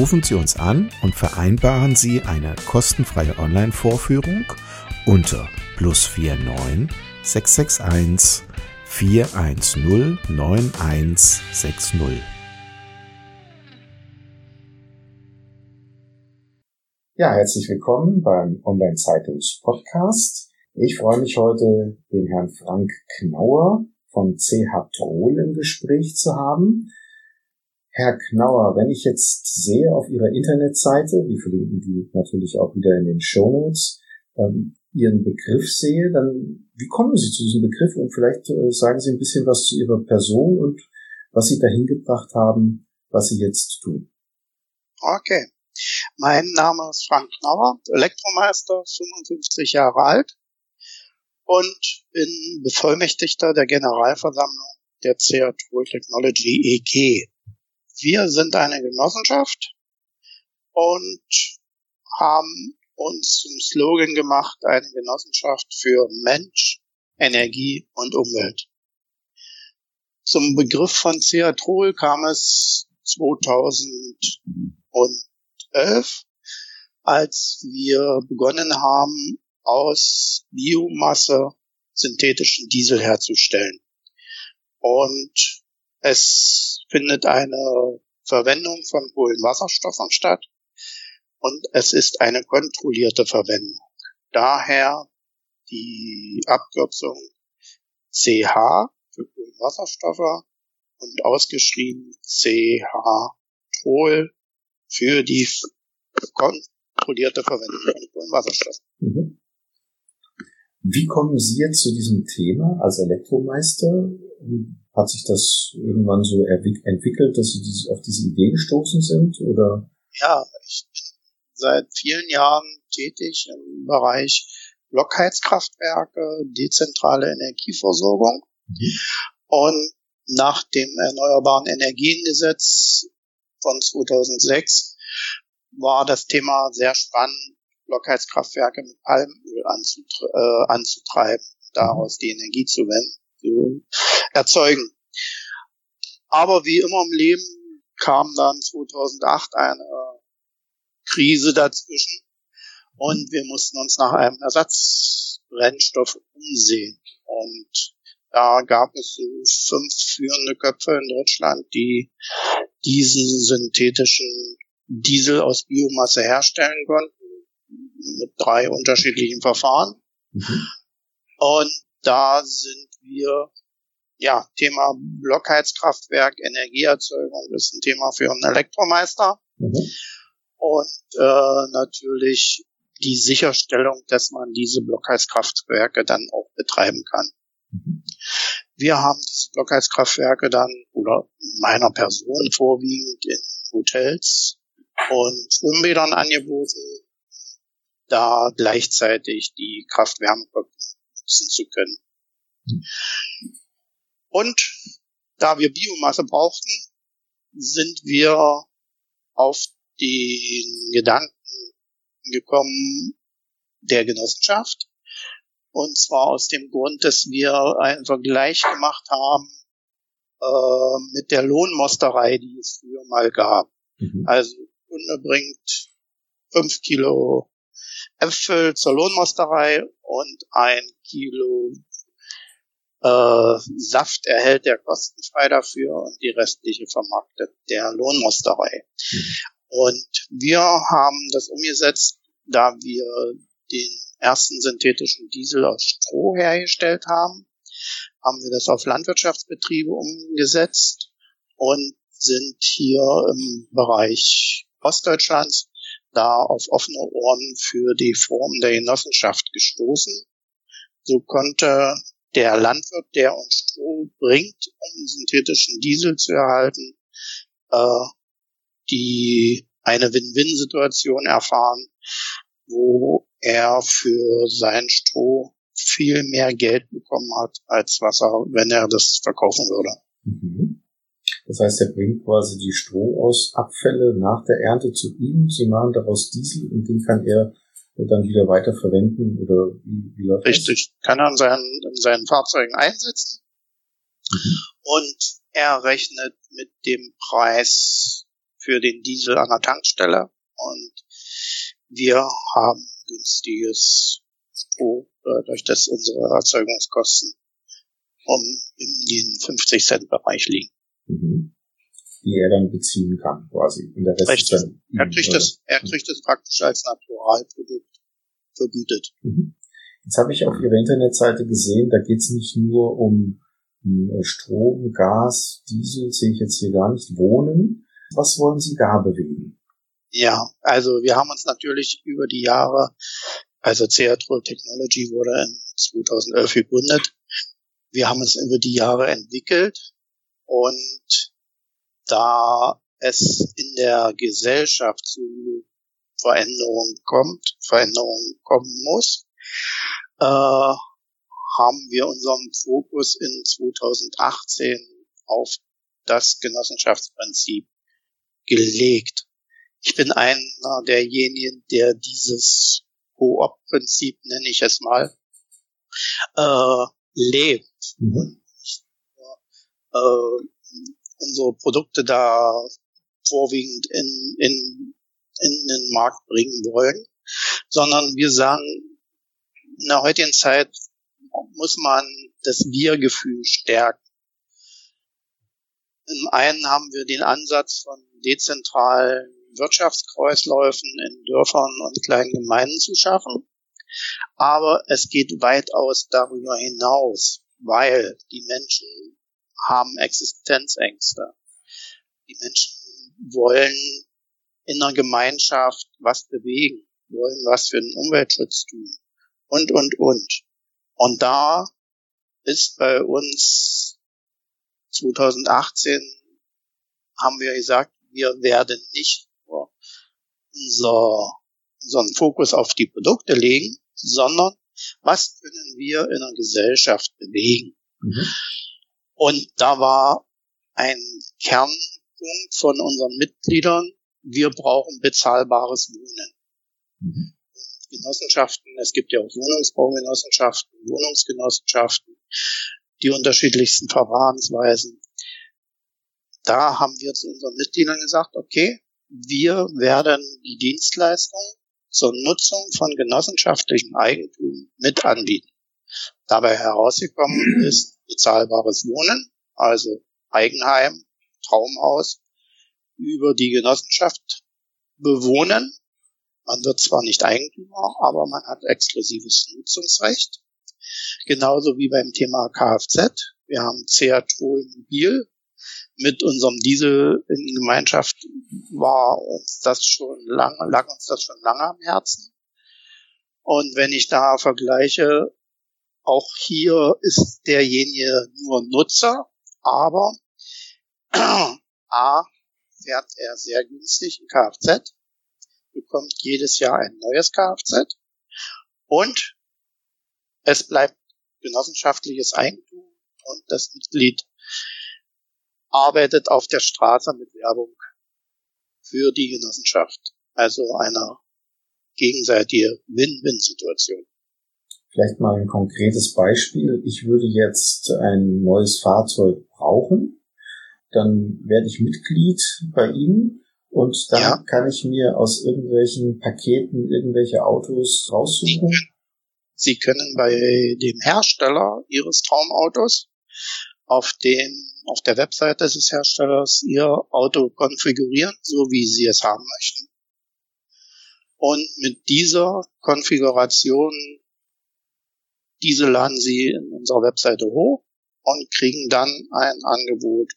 Rufen Sie uns an und vereinbaren Sie eine kostenfreie Online-Vorführung unter plus 49 661 410 9160. Ja, herzlich willkommen beim Online-Zeitungs-Podcast. Ich freue mich heute, den Herrn Frank Knauer von CH Troll im Gespräch zu haben. Herr Knauer, wenn ich jetzt sehe auf Ihrer Internetseite, wir verlinken die natürlich auch wieder in den Show Notes, ähm, Ihren Begriff sehe, dann wie kommen Sie zu diesem Begriff und vielleicht äh, sagen Sie ein bisschen was zu Ihrer Person und was Sie dahin gebracht haben, was Sie jetzt tun. Okay. Mein Name ist Frank Knauer, Elektromeister, 55 Jahre alt und bin Bevollmächtigter der Generalversammlung der Ceatrol Technology EG. Wir sind eine Genossenschaft und haben uns zum Slogan gemacht, eine Genossenschaft für Mensch, Energie und Umwelt. Zum Begriff von Ceatrol kam es 2011, als wir begonnen haben, aus Biomasse synthetischen Diesel herzustellen. Und es findet eine Verwendung von Kohlenwasserstoffen statt und es ist eine kontrollierte Verwendung. Daher die Abkürzung CH für Kohlenwasserstoffe und ausgeschrieben CH-Trol für die kontrollierte Verwendung von Kohlenwasserstoffen. Mhm. Wie kommen Sie jetzt zu diesem Thema als Elektromeister? Hat sich das irgendwann so entwickelt, dass Sie auf diese Idee gestoßen sind? Oder? Ja, ich bin seit vielen Jahren tätig im Bereich Blockheizkraftwerke, dezentrale Energieversorgung. Mhm. Und nach dem Erneuerbaren Energiengesetz von 2006 war das Thema sehr spannend, Blockheizkraftwerke mit Palmöl anzutre äh, anzutreiben, daraus die Energie zu, zu erzeugen. Aber wie immer im Leben kam dann 2008 eine Krise dazwischen und wir mussten uns nach einem Ersatzbrennstoff umsehen. Und da gab es so fünf führende Köpfe in Deutschland, die diesen synthetischen Diesel aus Biomasse herstellen konnten mit drei unterschiedlichen Verfahren. Mhm. Und da sind wir, ja, Thema Blockheizkraftwerk, Energieerzeugung ist ein Thema für einen Elektromeister. Mhm. Und äh, natürlich die Sicherstellung, dass man diese Blockheizkraftwerke dann auch betreiben kann. Mhm. Wir haben diese Blockheizkraftwerke dann, oder meiner Person vorwiegend in Hotels und Schwimmbädern angeboten, da gleichzeitig die Kraft-Wärme-Pumpe nutzen zu können. Und da wir Biomasse brauchten, sind wir auf den Gedanken gekommen der Genossenschaft. Und zwar aus dem Grund, dass wir einen Vergleich gemacht haben äh, mit der Lohnmosterei, die es früher mal gab. Mhm. Also Kunde bringt fünf Kilo Äpfel zur Lohnmosterei und ein Kilo äh, Saft erhält er kostenfrei dafür und die restliche vermarktet der Lohnmosterei. Mhm. Und wir haben das umgesetzt, da wir den ersten synthetischen Diesel aus Stroh hergestellt haben, haben wir das auf Landwirtschaftsbetriebe umgesetzt und sind hier im Bereich Ostdeutschlands da auf offene Ohren für die Form der Genossenschaft gestoßen. So konnte der Landwirt, der uns Stroh bringt, um synthetischen Diesel zu erhalten, äh, die eine Win-Win-Situation erfahren, wo er für sein Stroh viel mehr Geld bekommen hat, als was er, wenn er das verkaufen würde. Mhm. Das heißt, er bringt quasi die Strohausabfälle nach der Ernte zu ihm. Sie machen daraus Diesel und den kann er dann wieder weiter verwenden oder wie, wie läuft Richtig, das? kann er in seinen, in seinen Fahrzeugen einsetzen mhm. und er rechnet mit dem Preis für den Diesel an der Tankstelle und wir haben günstiges Stroh, äh, durch das unsere Erzeugungskosten um in den 50 Cent Bereich liegen. Mhm. Die er dann beziehen kann, quasi. Und der Rest Richtig. Ist dann er kriegt es, er kriegt es praktisch als Naturalprodukt vergütet. Mhm. Jetzt habe ich auf Ihrer Internetseite gesehen, da geht es nicht nur um Strom, Gas, Diesel, sehe ich jetzt hier gar nicht, Wohnen. Was wollen Sie da bewegen? Ja, also wir haben uns natürlich über die Jahre, also Ceatrol Technology wurde in 2011 gegründet. Wir haben uns über die Jahre entwickelt und da es in der Gesellschaft zu Veränderungen kommt, Veränderungen kommen muss, äh, haben wir unseren Fokus in 2018 auf das Genossenschaftsprinzip gelegt. Ich bin einer derjenigen, der dieses Koop-Prinzip, nenne ich es mal, äh, lebt. Mhm. Äh, unsere Produkte da vorwiegend in, in, in den Markt bringen wollen, sondern wir sagen, in der heutigen Zeit muss man das Wir-Gefühl stärken. Im einen haben wir den Ansatz von dezentralen Wirtschaftskreisläufen in Dörfern und kleinen Gemeinden zu schaffen. Aber es geht weitaus darüber hinaus, weil die Menschen haben Existenzängste. Die Menschen wollen in einer Gemeinschaft was bewegen, wollen was für den Umweltschutz tun und, und, und. Und da ist bei uns 2018 haben wir gesagt, wir werden nicht nur unser, unseren Fokus auf die Produkte legen, sondern was können wir in der Gesellschaft bewegen? Mhm. Und da war ein Kernpunkt von unseren Mitgliedern, wir brauchen bezahlbares Wohnen. Genossenschaften. Es gibt ja auch Wohnungsbaugenossenschaften, Wohnungsgenossenschaften, die unterschiedlichsten Verfahrensweisen. Da haben wir zu unseren Mitgliedern gesagt, okay, wir werden die Dienstleistung zur Nutzung von genossenschaftlichem Eigentum mit anbieten. Dabei herausgekommen ist bezahlbares Wohnen, also Eigenheim, Traumhaus, über die Genossenschaft bewohnen man wird zwar nicht Eigentümer, aber man hat exklusives Nutzungsrecht. Genauso wie beim Thema Kfz. Wir haben Seat Mobil. Mit unserem Diesel in Gemeinschaft war uns das schon lange, lag uns das schon lange am Herzen. Und wenn ich da vergleiche, auch hier ist derjenige nur Nutzer, aber A fährt er sehr günstig in Kfz bekommt jedes Jahr ein neues Kfz und es bleibt genossenschaftliches Eigentum und das Mitglied arbeitet auf der Straße mit Werbung für die Genossenschaft. Also eine gegenseitige Win-Win-Situation. Vielleicht mal ein konkretes Beispiel. Ich würde jetzt ein neues Fahrzeug brauchen. Dann werde ich Mitglied bei Ihnen und dann ja. kann ich mir aus irgendwelchen Paketen irgendwelche Autos raussuchen. Sie können bei dem Hersteller Ihres Traumautos auf dem auf der Webseite des Herstellers Ihr Auto konfigurieren, so wie Sie es haben möchten. Und mit dieser Konfiguration, diese laden Sie in unserer Webseite hoch und kriegen dann ein Angebot,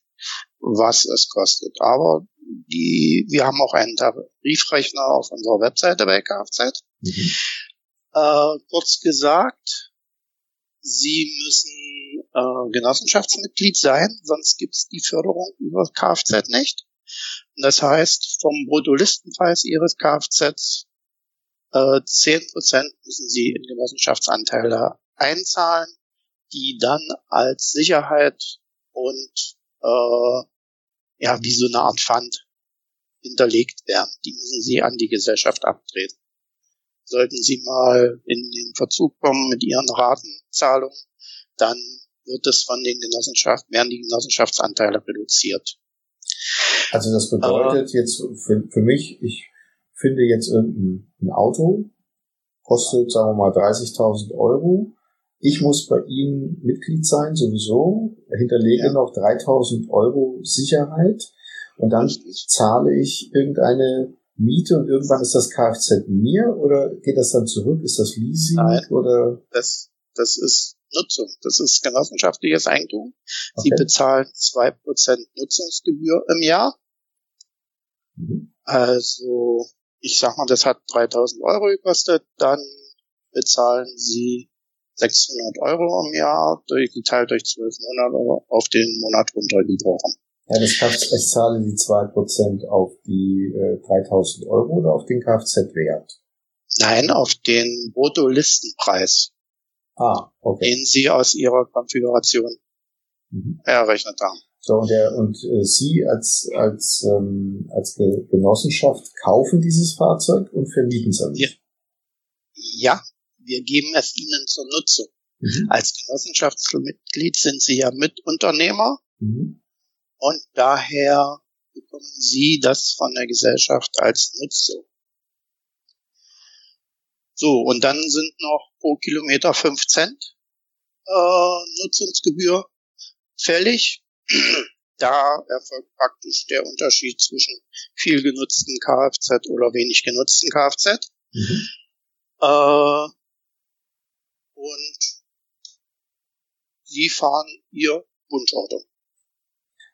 was es kostet. Aber die, wir haben auch einen Tarifrechner auf unserer Webseite bei Kfz. Mhm. Äh, kurz gesagt, Sie müssen äh, Genossenschaftsmitglied sein, sonst gibt es die Förderung über Kfz nicht. Und das heißt, vom Bruttolistenpreis Ihres Kfz äh, 10% müssen Sie in Genossenschaftsanteile einzahlen, die dann als Sicherheit und äh, ja, wie so eine Art Pfand hinterlegt werden. Die müssen Sie an die Gesellschaft abtreten. Sollten Sie mal in den Verzug kommen mit Ihren Ratenzahlungen, dann wird es von den Genossenschaften, werden die Genossenschaftsanteile reduziert. Also das bedeutet äh, jetzt für, für mich, ich finde jetzt irgendein Auto, kostet, sagen wir mal, 30.000 Euro. Ich muss bei Ihnen Mitglied sein, sowieso, hinterlege ja. noch 3.000 Euro Sicherheit und dann Richtig. zahle ich irgendeine Miete und irgendwann ist das Kfz mir oder geht das dann zurück? Ist das Leasing Nein, oder? Das, das ist Nutzung. Das ist genossenschaftliches Eigentum. Okay. Sie bezahlen zwei Prozent Nutzungsgebühr im Jahr. Mhm. Also, ich sag mal, das hat 3000 Euro gekostet, dann bezahlen Sie 600 Euro im Jahr, durch, geteilt durch 12 Monate auf den Monat runtergebrochen. Ja, das Kfz, ich zahle die 2% auf die äh, 3000 Euro oder auf den Kfz-Wert? Nein, auf den Brutto-Listenpreis. Ah, okay. Den Sie aus Ihrer Konfiguration mhm. errechnet haben. So, und, der, und äh, Sie als, als, ähm, als Genossenschaft kaufen dieses Fahrzeug und vermieten es an mich? Ja, wir geben es Ihnen zur Nutzung. Mhm. Als Genossenschaftsmitglied sind Sie ja Mitunternehmer. Mhm und daher bekommen Sie das von der Gesellschaft als Nutzung. So, und dann sind noch pro Kilometer 5 Cent äh, Nutzungsgebühr fällig. da erfolgt praktisch der Unterschied zwischen viel genutzten Kfz oder wenig genutzten Kfz. Mhm. Äh, und Sie fahren Ihr Wunschauto.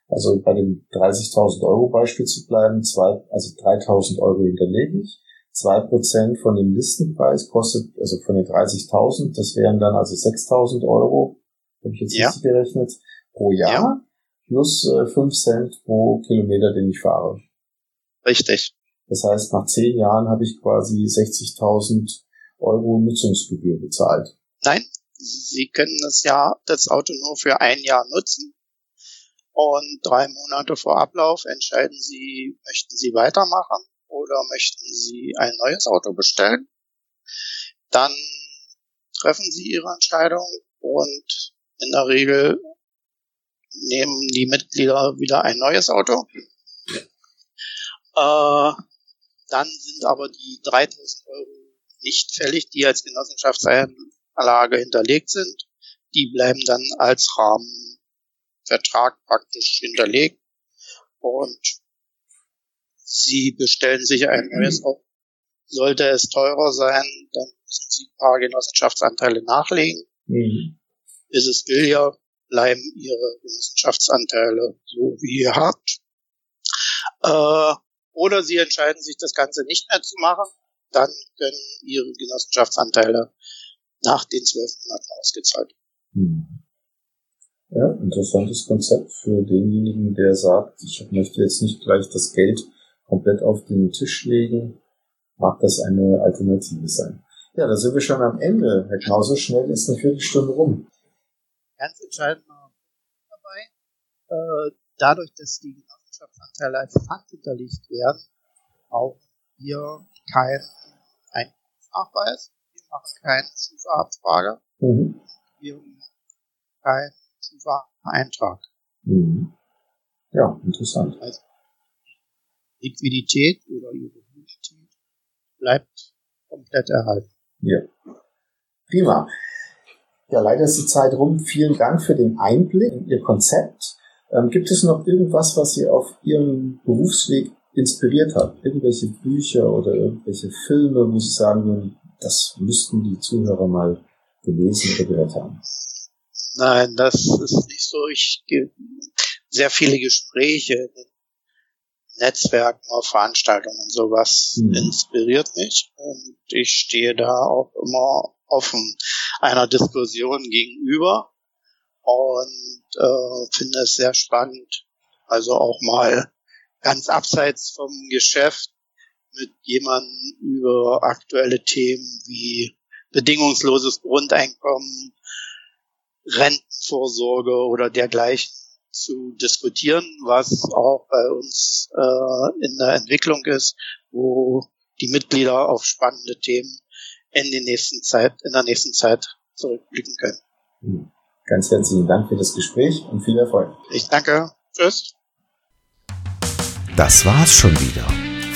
Also bei dem 30.000 Euro Beispiel zu bleiben, zwei, also 3.000 Euro hinterlege ich. Zwei Prozent von dem Listenpreis kostet, also von den 30.000, das wären dann also 6.000 Euro, habe ich jetzt ja. richtig gerechnet, pro Jahr, ja. plus äh, 5 Cent pro Kilometer, den ich fahre. Richtig. Das heißt, nach zehn Jahren habe ich quasi 60.000 Euro Nutzungsgebühr bezahlt. Nein, Sie können das Jahr, das Auto nur für ein Jahr nutzen und drei Monate vor Ablauf entscheiden Sie, möchten Sie weitermachen oder möchten Sie ein neues Auto bestellen. Dann treffen Sie Ihre Entscheidung und in der Regel nehmen die Mitglieder wieder ein neues Auto. Äh, dann sind aber die 3000 Euro nicht fällig, die als Genossenschaftsanlage hinterlegt sind. Die bleiben dann als Rahmen Vertrag praktisch hinterlegt und Sie bestellen sich ein neues Auto. Sollte es teurer sein, dann müssen Sie ein paar Genossenschaftsanteile nachlegen. Mhm. Ist es billiger, bleiben Ihre Genossenschaftsanteile so, wie ihr habt. Äh, oder Sie entscheiden sich, das Ganze nicht mehr zu machen. Dann können Ihre Genossenschaftsanteile nach den zwölf Monaten ausgezahlt. Mhm. Ja, interessantes Konzept für denjenigen, der sagt, ich möchte jetzt nicht gleich das Geld komplett auf den Tisch legen, mag das eine Alternative sein. Ja, da sind wir schon am Ende. Herr Knau, so schnell ist eine Viertelstunde rum. Ganz entscheidend dabei, äh, dadurch, dass die Genossenschaftsanteile als Pfand hinterlegt werden, auch hier kein Einkommensnachweis. Wir machen keine Schufa-Abfrage. Mhm. Wir machen kein war Eintrag. Mhm. Ja, interessant. Also Liquidität oder ihre Liquidität bleibt komplett erhalten. Ja. Prima. Ja, leider ist die Zeit rum. Vielen Dank für den Einblick in Ihr Konzept. Ähm, gibt es noch irgendwas, was Sie auf Ihrem Berufsweg inspiriert hat? Irgendwelche Bücher oder irgendwelche Filme, wo Sie sagen würden, das müssten die Zuhörer mal gelesen oder gehört haben? Nein, das ist nicht so. Ich sehr viele Gespräche Netzwerken, auf Veranstaltungen und sowas mhm. inspiriert mich. Und ich stehe da auch immer offen einer Diskussion gegenüber und äh, finde es sehr spannend. Also auch mal ganz abseits vom Geschäft mit jemandem über aktuelle Themen wie bedingungsloses Grundeinkommen, Rentenvorsorge oder dergleichen zu diskutieren, was auch bei uns äh, in der Entwicklung ist, wo die Mitglieder auf spannende Themen in den nächsten Zeit, in der nächsten Zeit zurückblicken können. Hm. Ganz herzlichen Dank für das Gespräch und viel Erfolg. Ich danke. Tschüss. Das war's schon wieder.